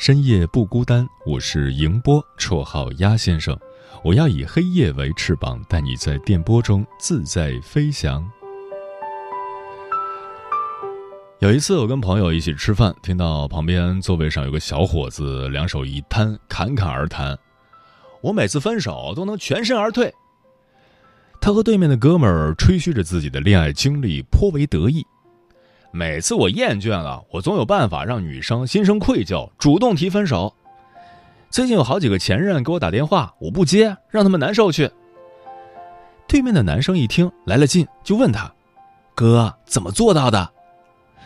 深夜不孤单。我是迎波，绰号鸭先生。我要以黑夜为翅膀，带你在电波中自在飞翔。有一次，我跟朋友一起吃饭，听到旁边座位上有个小伙子，两手一摊，侃侃而谈：“我每次分手都能全身而退。”他和对面的哥们儿吹嘘着自己的恋爱经历，颇为得意。每次我厌倦了，我总有办法让女生心生愧疚，主动提分手。最近有好几个前任给我打电话，我不接，让他们难受去。对面的男生一听来了劲，就问他：“哥，怎么做到的？”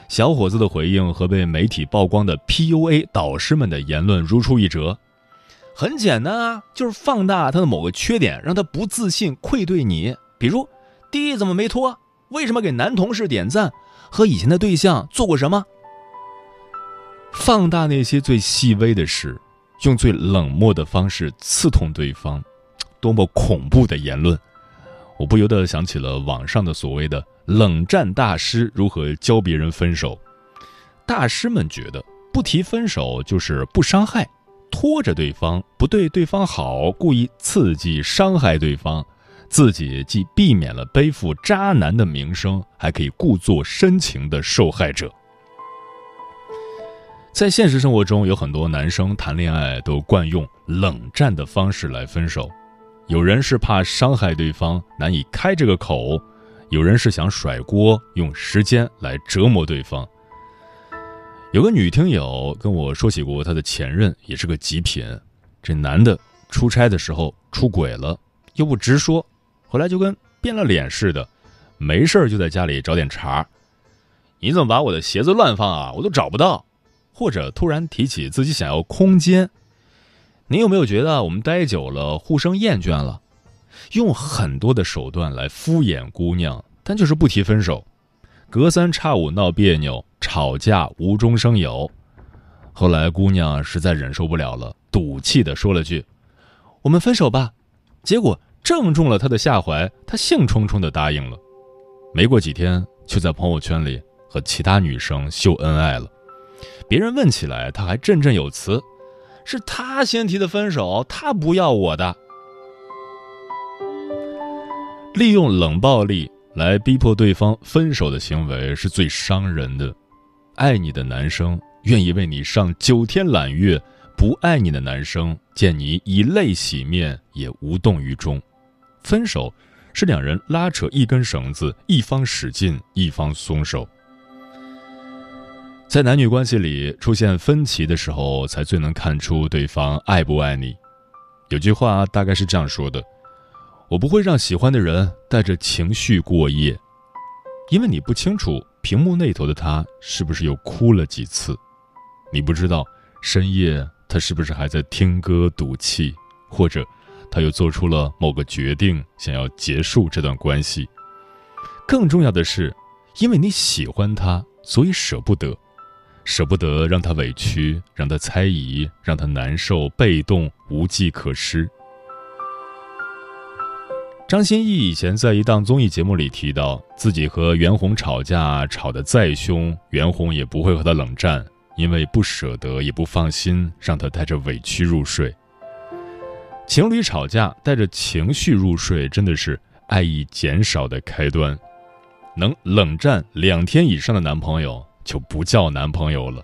小伙子的回应和被媒体曝光的 PUA 导师们的言论如出一辙。很简单啊，就是放大他的某个缺点，让他不自信、愧对你。比如，地怎么没脱？为什么给男同事点赞？和以前的对象做过什么？放大那些最细微的事，用最冷漠的方式刺痛对方，多么恐怖的言论！我不由得想起了网上的所谓的冷战大师如何教别人分手。大师们觉得，不提分手就是不伤害。拖着对方不对对方好，故意刺激伤害对方，自己既避免了背负渣男的名声，还可以故作深情的受害者。在现实生活中，有很多男生谈恋爱都惯用冷战的方式来分手，有人是怕伤害对方难以开这个口，有人是想甩锅，用时间来折磨对方。有个女听友跟我说起过她的前任，也是个极品。这男的出差的时候出轨了，又不直说，回来就跟变了脸似的，没事就在家里找点茬。你怎么把我的鞋子乱放啊？我都找不到。或者突然提起自己想要空间。你有没有觉得我们待久了互生厌倦了？用很多的手段来敷衍姑娘，但就是不提分手。隔三差五闹别扭，吵架无中生有。后来姑娘实在忍受不了了，赌气的说了句：“我们分手吧。”结果正中了他的下怀，他兴冲冲的答应了。没过几天，就在朋友圈里和其他女生秀恩爱了。别人问起来，他还振振有词：“是他先提的分手，他不要我的。”利用冷暴力。来逼迫对方分手的行为是最伤人的。爱你的男生愿意为你上九天揽月，不爱你的男生见你以泪洗面也无动于衷。分手是两人拉扯一根绳子，一方使劲，一方松手。在男女关系里出现分歧的时候，才最能看出对方爱不爱你。有句话大概是这样说的。我不会让喜欢的人带着情绪过夜，因为你不清楚屏幕那头的他是不是又哭了几次，你不知道深夜他是不是还在听歌赌气，或者他又做出了某个决定，想要结束这段关系。更重要的是，因为你喜欢他，所以舍不得，舍不得让他委屈，让他猜疑，让他难受、被动、无计可施。张歆艺以前在一档综艺节目里提到，自己和袁弘吵架，吵得再凶，袁弘也不会和他冷战，因为不舍得，也不放心让他带着委屈入睡。情侣吵架带着情绪入睡，真的是爱意减少的开端。能冷战两天以上的男朋友就不叫男朋友了。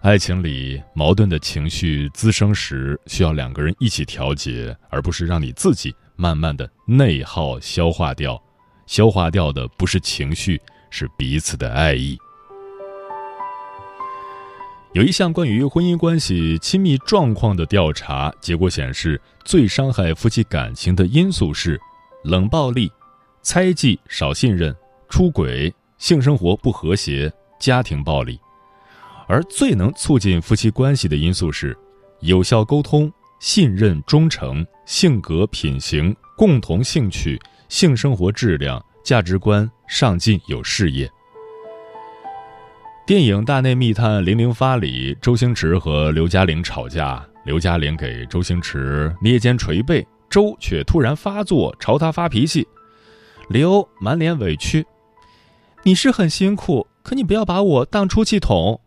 爱情里矛盾的情绪滋生时，需要两个人一起调节，而不是让你自己慢慢的内耗消化掉。消化掉的不是情绪，是彼此的爱意。有一项关于婚姻关系亲密状况的调查结果显示，最伤害夫妻感情的因素是冷暴力、猜忌、少信任、出轨、性生活不和谐、家庭暴力。而最能促进夫妻关系的因素是有效沟通、信任、忠诚、性格品行、共同兴趣、性生活质量、价值观、上进有事业。电影《大内密探零零发》里，周星驰和刘嘉玲吵架，刘嘉玲给周星驰捏肩捶背，周却突然发作，朝他发脾气。刘满脸委屈：“你是很辛苦，可你不要把我当出气筒。”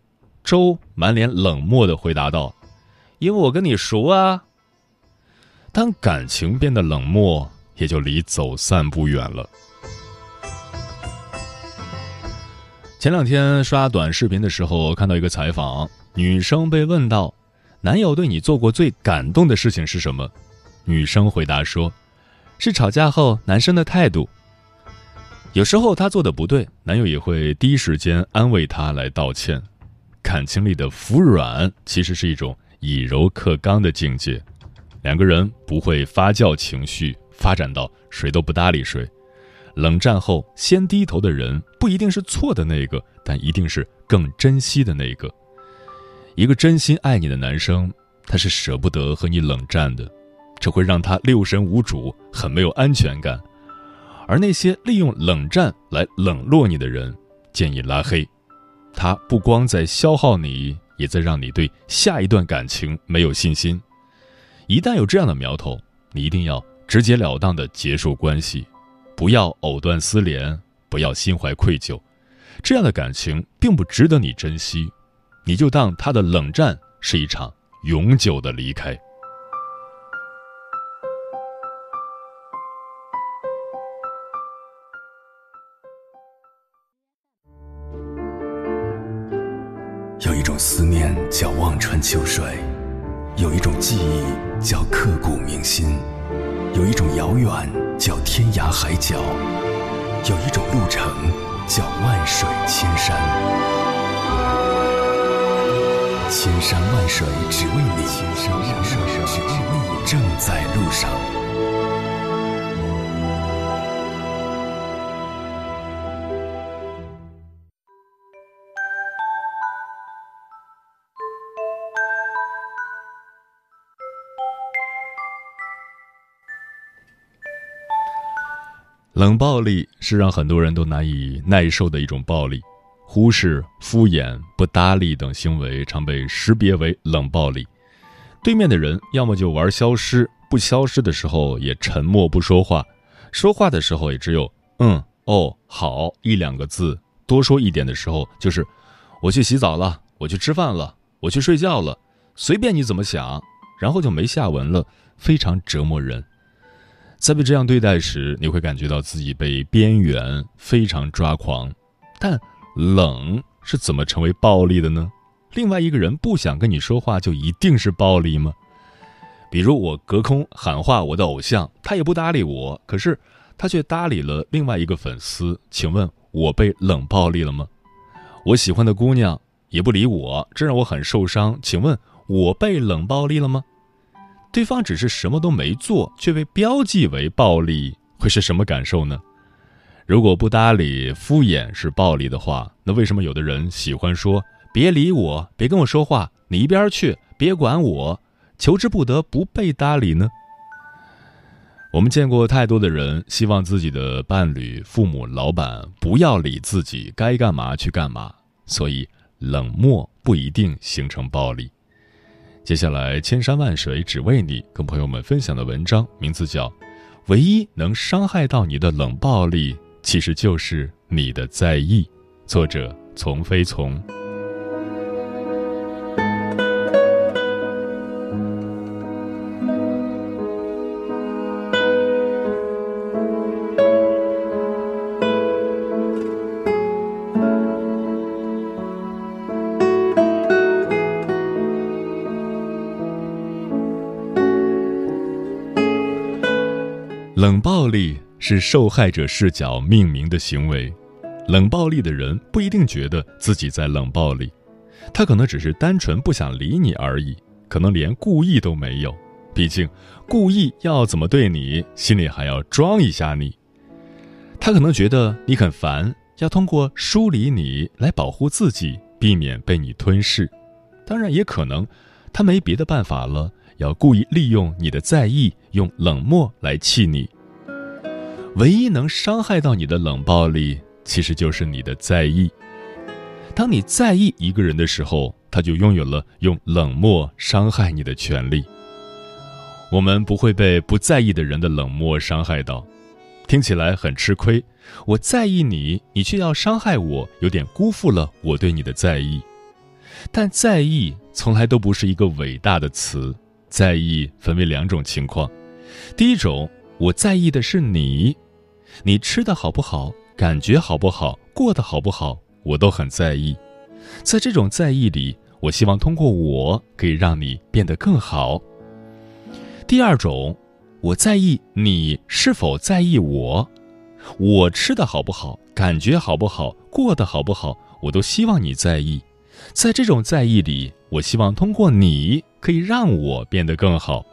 周满脸冷漠的回答道：“因为我跟你熟啊。”当感情变得冷漠，也就离走散不远了。前两天刷短视频的时候，看到一个采访，女生被问到：“男友对你做过最感动的事情是什么？”女生回答说：“是吵架后男生的态度。有时候他做的不对，男友也会第一时间安慰他来道歉。”感情里的服软，其实是一种以柔克刚的境界。两个人不会发酵情绪，发展到谁都不搭理谁。冷战后先低头的人，不一定是错的那个，但一定是更珍惜的那个。一个真心爱你的男生，他是舍不得和你冷战的，这会让他六神无主，很没有安全感。而那些利用冷战来冷落你的人，建议拉黑。他不光在消耗你，也在让你对下一段感情没有信心。一旦有这样的苗头，你一定要直截了当的结束关系，不要藕断丝连，不要心怀愧疚。这样的感情并不值得你珍惜，你就当他的冷战是一场永久的离开。有一种思念叫望穿秋水，有一种记忆叫刻骨铭心，有一种遥远叫天涯海角，有一种路程叫万水千山。千山万水只为你，千山万水只为你，正在路上。冷暴力是让很多人都难以耐受的一种暴力，忽视、敷衍、不搭理等行为常被识别为冷暴力。对面的人要么就玩消失，不消失的时候也沉默不说话，说话的时候也只有“嗯”“哦”“好”一两个字，多说一点的时候就是“我去洗澡了，我去吃饭了，我去睡觉了，随便你怎么想”，然后就没下文了，非常折磨人。在被这样对待时，你会感觉到自己被边缘，非常抓狂。但冷是怎么成为暴力的呢？另外一个人不想跟你说话，就一定是暴力吗？比如我隔空喊话我的偶像，他也不搭理我，可是他却搭理了另外一个粉丝。请问我被冷暴力了吗？我喜欢的姑娘也不理我，这让我很受伤。请问我被冷暴力了吗？对方只是什么都没做，却被标记为暴力，会是什么感受呢？如果不搭理、敷衍是暴力的话，那为什么有的人喜欢说“别理我，别跟我说话，你一边去，别管我”，求之不得不被搭理呢？我们见过太多的人希望自己的伴侣、父母、老板不要理自己，该干嘛去干嘛，所以冷漠不一定形成暴力。接下来，千山万水只为你，跟朋友们分享的文章名字叫《唯一能伤害到你的冷暴力，其实就是你的在意》，作者从非从。冷暴力是受害者视角命名的行为。冷暴力的人不一定觉得自己在冷暴力，他可能只是单纯不想理你而已，可能连故意都没有。毕竟，故意要怎么对你，心里还要装一下你。他可能觉得你很烦，要通过疏离你来保护自己，避免被你吞噬。当然，也可能他没别的办法了，要故意利用你的在意，用冷漠来气你。唯一能伤害到你的冷暴力。其实就是你的在意。当你在意一个人的时候，他就拥有了用冷漠伤害你的权利。我们不会被不在意的人的冷漠伤害到，听起来很吃亏。我在意你，你却要伤害我，有点辜负了我对你的在意。但在意从来都不是一个伟大的词。在意分为两种情况：第一种，我在意的是你，你吃的好不好？感觉好不好，过得好不好，我都很在意。在这种在意里，我希望通过我可以让你变得更好。第二种，我在意你是否在意我，我吃的好不好，感觉好不好，过得好不好，我都希望你在意。在这种在意里，我希望通过你可以让我变得更好。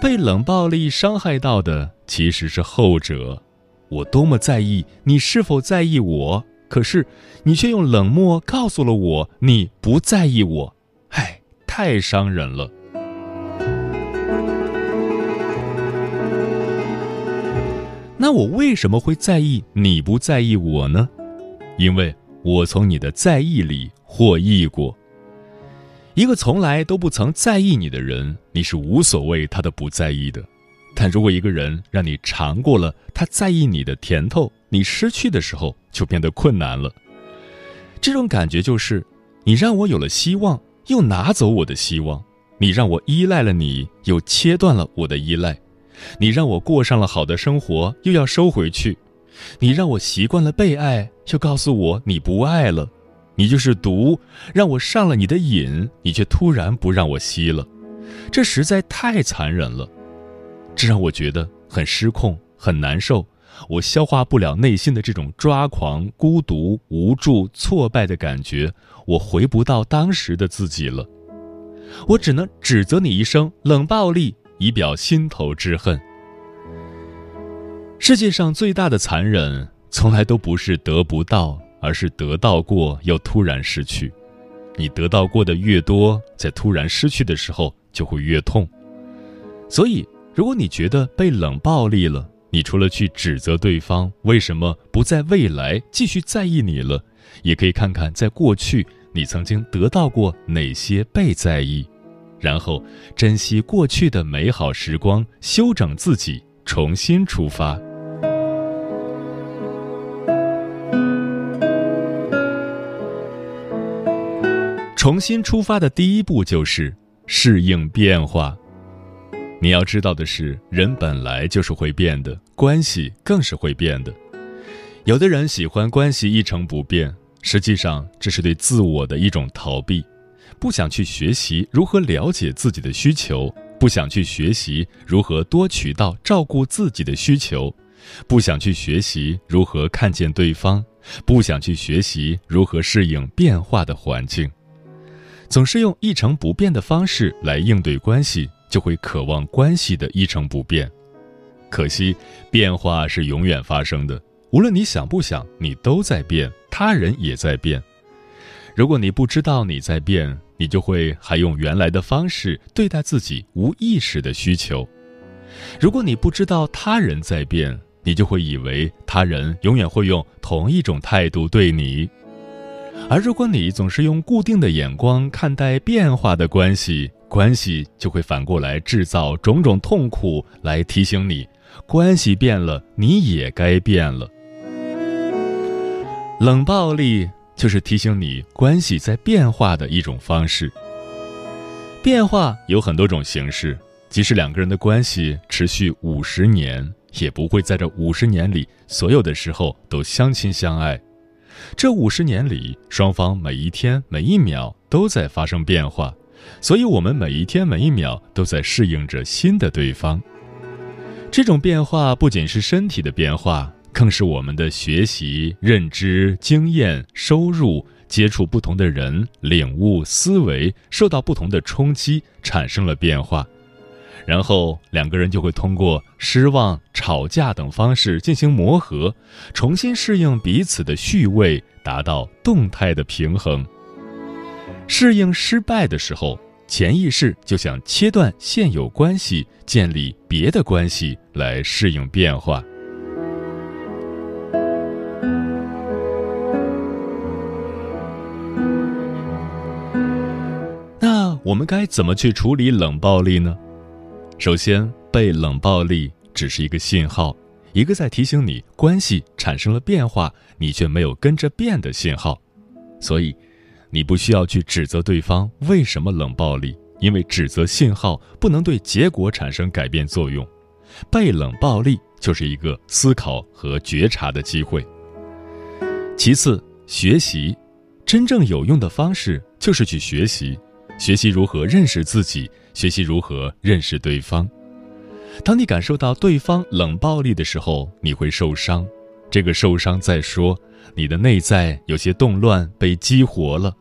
被冷暴力伤害到的其实是后者。我多么在意你是否在意我，可是你却用冷漠告诉了我你不在意我，唉，太伤人了。那我为什么会在意你不在意我呢？因为我从你的在意里获益过。一个从来都不曾在意你的人，你是无所谓他的不在意的。但如果一个人让你尝过了他在意你的甜头，你失去的时候就变得困难了。这种感觉就是，你让我有了希望，又拿走我的希望；你让我依赖了你，又切断了我的依赖；你让我过上了好的生活，又要收回去；你让我习惯了被爱，又告诉我你不爱了。你就是毒，让我上了你的瘾，你却突然不让我吸了。这实在太残忍了。这让我觉得很失控，很难受。我消化不了内心的这种抓狂、孤独、无助、挫败的感觉。我回不到当时的自己了。我只能指责你一声“冷暴力”，以表心头之恨。世界上最大的残忍，从来都不是得不到，而是得到过又突然失去。你得到过的越多，在突然失去的时候就会越痛。所以。如果你觉得被冷暴力了，你除了去指责对方为什么不在未来继续在意你了，也可以看看在过去你曾经得到过哪些被在意，然后珍惜过去的美好时光，修整自己，重新出发。重新出发的第一步就是适应变化。你要知道的是，人本来就是会变的，关系更是会变的。有的人喜欢关系一成不变，实际上这是对自我的一种逃避，不想去学习如何了解自己的需求，不想去学习如何多渠道照顾自己的需求，不想去学习如何看见对方，不想去学习如何适应变化的环境，总是用一成不变的方式来应对关系。就会渴望关系的一成不变，可惜变化是永远发生的。无论你想不想，你都在变，他人也在变。如果你不知道你在变，你就会还用原来的方式对待自己无意识的需求；如果你不知道他人在变，你就会以为他人永远会用同一种态度对你。而如果你总是用固定的眼光看待变化的关系，关系就会反过来制造种种痛苦，来提醒你，关系变了，你也该变了。冷暴力就是提醒你，关系在变化的一种方式。变化有很多种形式，即使两个人的关系持续五十年，也不会在这五十年里所有的时候都相亲相爱。这五十年里，双方每一天每一秒都在发生变化。所以，我们每一天每一秒都在适应着新的对方。这种变化不仅是身体的变化，更是我们的学习、认知、经验、收入、接触不同的人、领悟、思维受到不同的冲击，产生了变化。然后两个人就会通过失望、吵架等方式进行磨合，重新适应彼此的序位，达到动态的平衡。适应失败的时候，潜意识就想切断现有关系，建立别的关系来适应变化。那我们该怎么去处理冷暴力呢？首先，被冷暴力只是一个信号，一个在提醒你关系产生了变化，你却没有跟着变的信号。所以，你不需要去指责对方为什么冷暴力，因为指责信号不能对结果产生改变作用。被冷暴力就是一个思考和觉察的机会。其次，学习，真正有用的方式就是去学习，学习如何认识自己。学习如何认识对方。当你感受到对方冷暴力的时候，你会受伤。这个受伤在说你的内在有些动乱被激活了。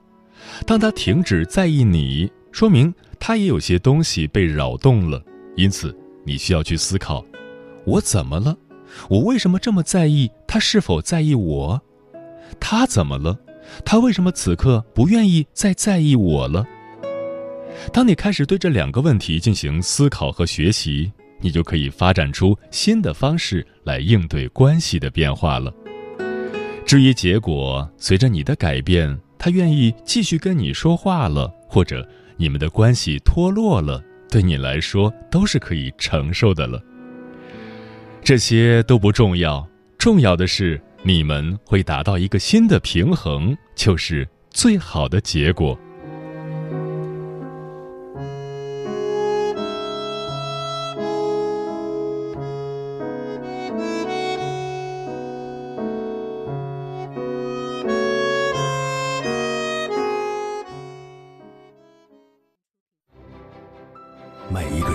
当他停止在意你，说明他也有些东西被扰动了。因此，你需要去思考：我怎么了？我为什么这么在意他是否在意我？他怎么了？他为什么此刻不愿意再在意我了？当你开始对这两个问题进行思考和学习，你就可以发展出新的方式来应对关系的变化了。至于结果，随着你的改变，他愿意继续跟你说话了，或者你们的关系脱落了，对你来说都是可以承受的了。这些都不重要，重要的是你们会达到一个新的平衡，就是最好的结果。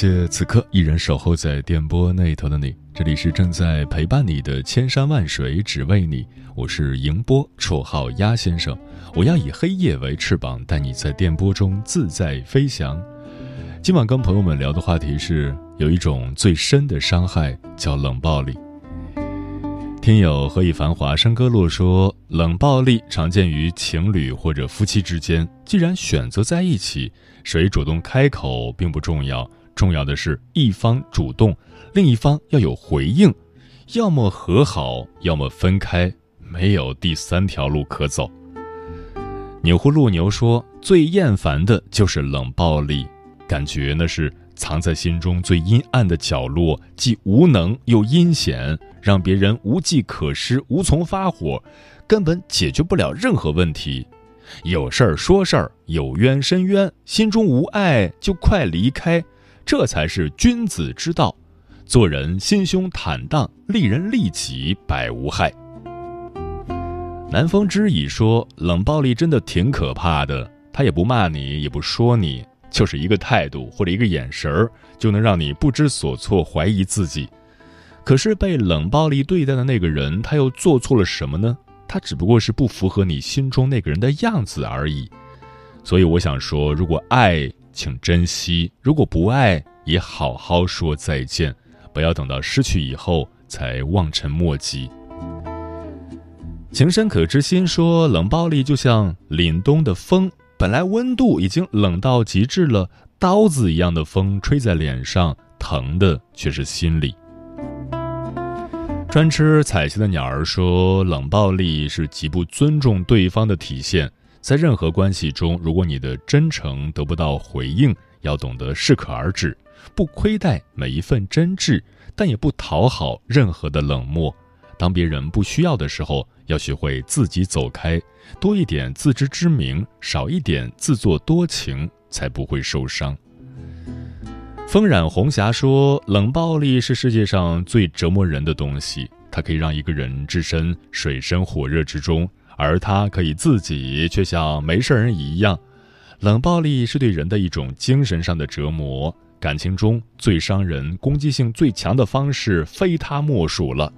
谢此刻依然守候在电波那头的你，这里是正在陪伴你的千山万水只为你，我是迎波，绰号鸭先生。我要以黑夜为翅膀，带你在电波中自在飞翔。今晚跟朋友们聊的话题是，有一种最深的伤害叫冷暴力。听友何以繁华山歌落说，冷暴力常见于情侣或者夫妻之间。既然选择在一起，谁主动开口并不重要。重要的是一方主动，另一方要有回应，要么和好，要么分开，没有第三条路可走。钮祜禄牛说：“最厌烦的就是冷暴力，感觉那是藏在心中最阴暗的角落，既无能又阴险，让别人无计可施，无从发火，根本解决不了任何问题。有事儿说事儿，有冤申冤，心中无爱就快离开。”这才是君子之道，做人心胸坦荡，利人利己，百无害。南风知已说，冷暴力真的挺可怕的。他也不骂你，也不说你，就是一个态度或者一个眼神儿，就能让你不知所措，怀疑自己。可是被冷暴力对待的那个人，他又做错了什么呢？他只不过是不符合你心中那个人的样子而已。所以我想说，如果爱。请珍惜，如果不爱，也好好说再见，不要等到失去以后才望尘莫及。情深可知心说，冷暴力就像凛冬的风，本来温度已经冷到极致了，刀子一样的风吹在脸上，疼的却是心里。专吃彩旗的鸟儿说，冷暴力是极不尊重对方的体现。在任何关系中，如果你的真诚得不到回应，要懂得适可而止，不亏待每一份真挚，但也不讨好任何的冷漠。当别人不需要的时候，要学会自己走开，多一点自知之明，少一点自作多情，才不会受伤。风染红霞说：“冷暴力是世界上最折磨人的东西，它可以让一个人置身水深火热之中，而他可以自己却像没事人一样。冷暴力是对人的一种精神上的折磨，感情中最伤人、攻击性最强的方式，非他莫属了。”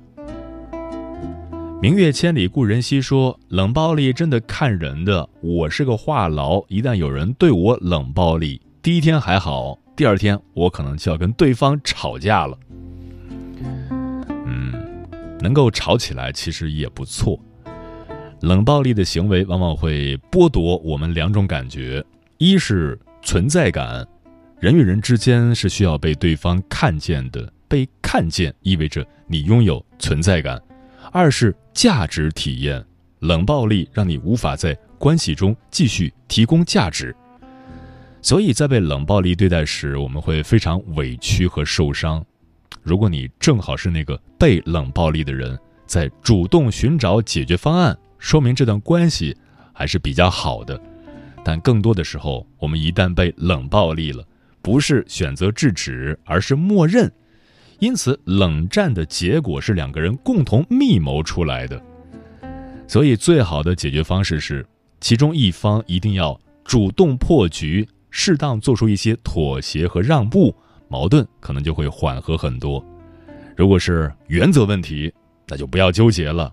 明月千里故人西说：“冷暴力真的看人的，我是个话痨，一旦有人对我冷暴力，第一天还好。”第二天，我可能就要跟对方吵架了。嗯，能够吵起来其实也不错。冷暴力的行为往往会剥夺我们两种感觉：一是存在感，人与人之间是需要被对方看见的，被看见意味着你拥有存在感；二是价值体验，冷暴力让你无法在关系中继续提供价值。所以在被冷暴力对待时，我们会非常委屈和受伤。如果你正好是那个被冷暴力的人，在主动寻找解决方案，说明这段关系还是比较好的。但更多的时候，我们一旦被冷暴力了，不是选择制止，而是默认。因此，冷战的结果是两个人共同密谋出来的。所以，最好的解决方式是，其中一方一定要主动破局。适当做出一些妥协和让步，矛盾可能就会缓和很多。如果是原则问题，那就不要纠结了，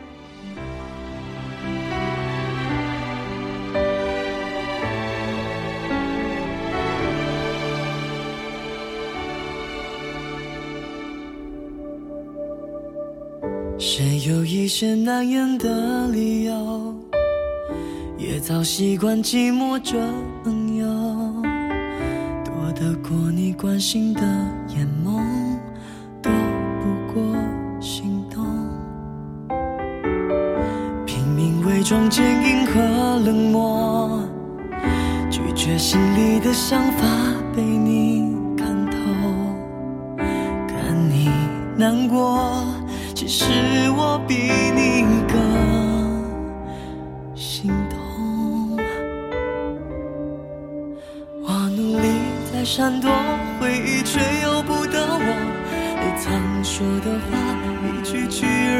谁有一些难言的理由？也早习惯寂寞这朋友，躲得过你关心的眼眸，躲不过心动。拼命伪装坚硬和冷漠，拒绝心里的想法被你看透。看你难过，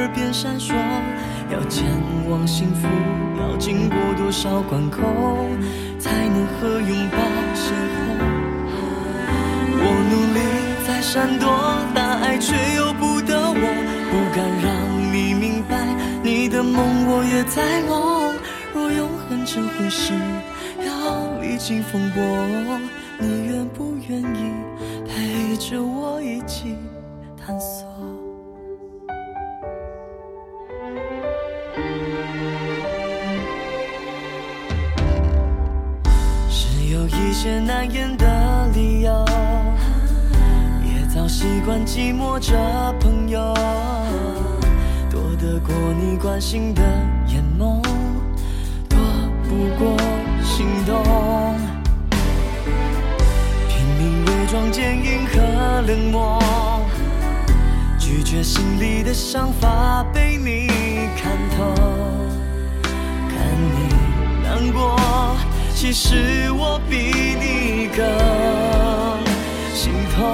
耳边闪烁。要前往幸福，要经过多少关口，才能和拥抱邂逅？我努力在闪躲大爱，却由不得我。不敢让你明白，你的梦我也在梦。若永恒这回事，要历经风波。你愿不愿意陪着我一起探索？些难言的理由，也早习惯寂寞这朋友，躲得过你关心的眼眸，躲不过心动。拼命伪装坚硬和冷漠，拒绝心里的想法被你看透。看你难过，其实我比你更心痛。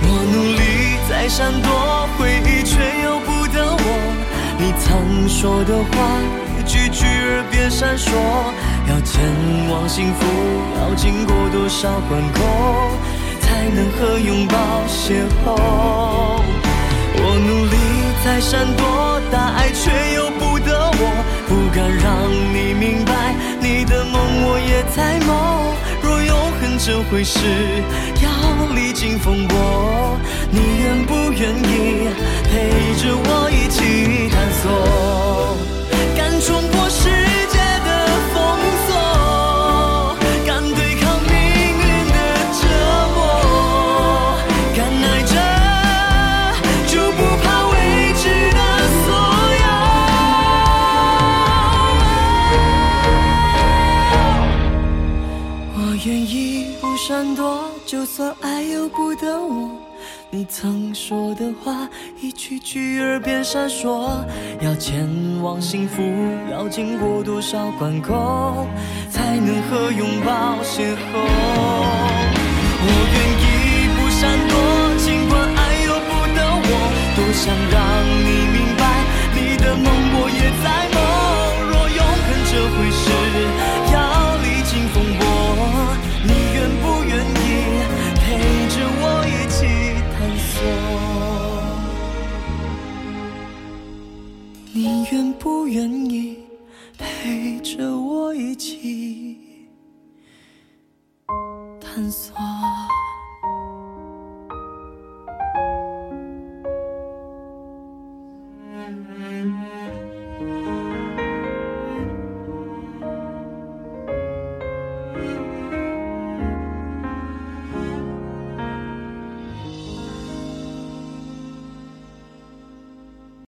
我努力在闪躲回忆，却由不得我。你曾说的话，一句句耳边闪烁。要前往幸福，要经过多少关口，才能和拥抱邂逅？我努力在闪躲大爱，却由不得我。不敢让你明白，你的梦我也在梦。若永恒这回事，要历经风波，你愿不愿意陪着我一起探索？敢冲破世界。曾说的话一句句耳边闪烁要前往幸福要经过多少关口才能和拥抱邂逅。我愿